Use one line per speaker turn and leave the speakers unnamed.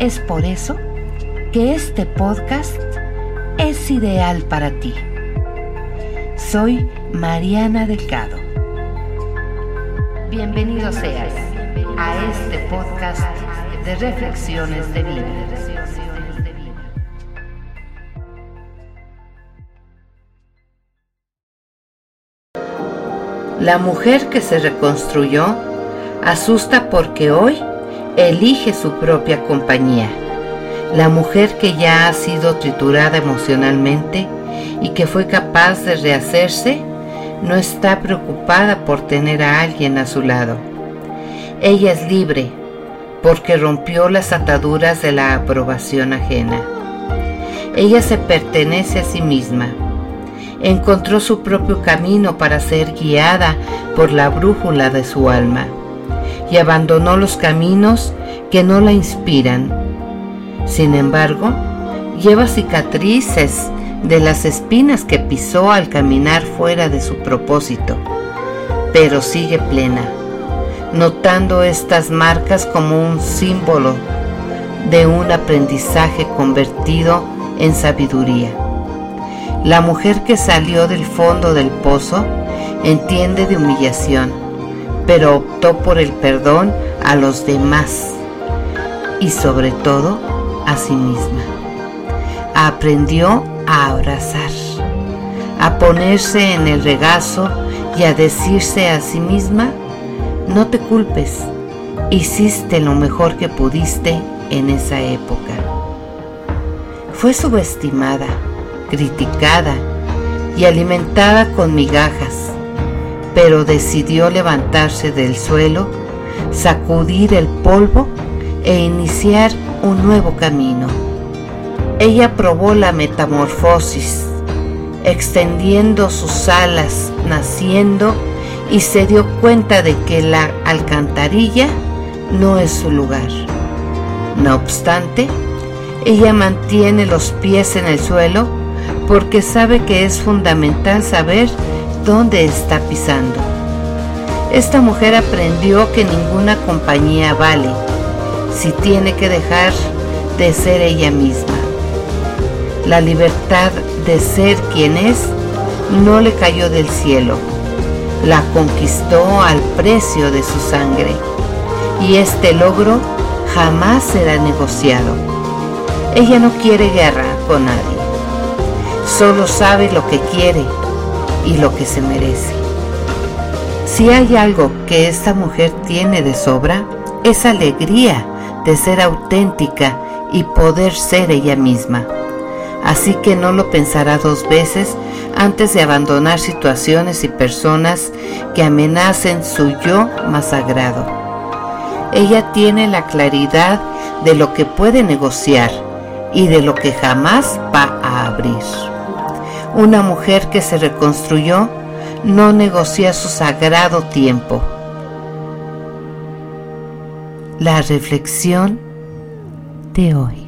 Es por eso que este podcast es ideal para ti. Soy Mariana Delgado. Bienvenido seas a este podcast de reflexiones de vida. La mujer que se reconstruyó asusta porque hoy elige su propia compañía. La mujer que ya ha sido triturada emocionalmente y que fue capaz de rehacerse, no está preocupada por tener a alguien a su lado. Ella es libre porque rompió las ataduras de la aprobación ajena. Ella se pertenece a sí misma. Encontró su propio camino para ser guiada por la brújula de su alma y abandonó los caminos que no la inspiran. Sin embargo, lleva cicatrices de las espinas que pisó al caminar fuera de su propósito, pero sigue plena, notando estas marcas como un símbolo de un aprendizaje convertido en sabiduría. La mujer que salió del fondo del pozo entiende de humillación pero optó por el perdón a los demás y sobre todo a sí misma. Aprendió a abrazar, a ponerse en el regazo y a decirse a sí misma, no te culpes, hiciste lo mejor que pudiste en esa época. Fue subestimada, criticada y alimentada con migajas pero decidió levantarse del suelo, sacudir el polvo e iniciar un nuevo camino. Ella probó la metamorfosis, extendiendo sus alas, naciendo y se dio cuenta de que la alcantarilla no es su lugar. No obstante, ella mantiene los pies en el suelo porque sabe que es fundamental saber dónde está pisando. Esta mujer aprendió que ninguna compañía vale si tiene que dejar de ser ella misma. La libertad de ser quien es no le cayó del cielo, la conquistó al precio de su sangre y este logro jamás será negociado. Ella no quiere guerra con nadie, solo sabe lo que quiere y lo que se merece. Si hay algo que esta mujer tiene de sobra, es alegría de ser auténtica y poder ser ella misma. Así que no lo pensará dos veces antes de abandonar situaciones y personas que amenacen su yo más sagrado. Ella tiene la claridad de lo que puede negociar y de lo que jamás va a abrir. Una mujer que se reconstruyó no negocia su sagrado tiempo. La reflexión de hoy.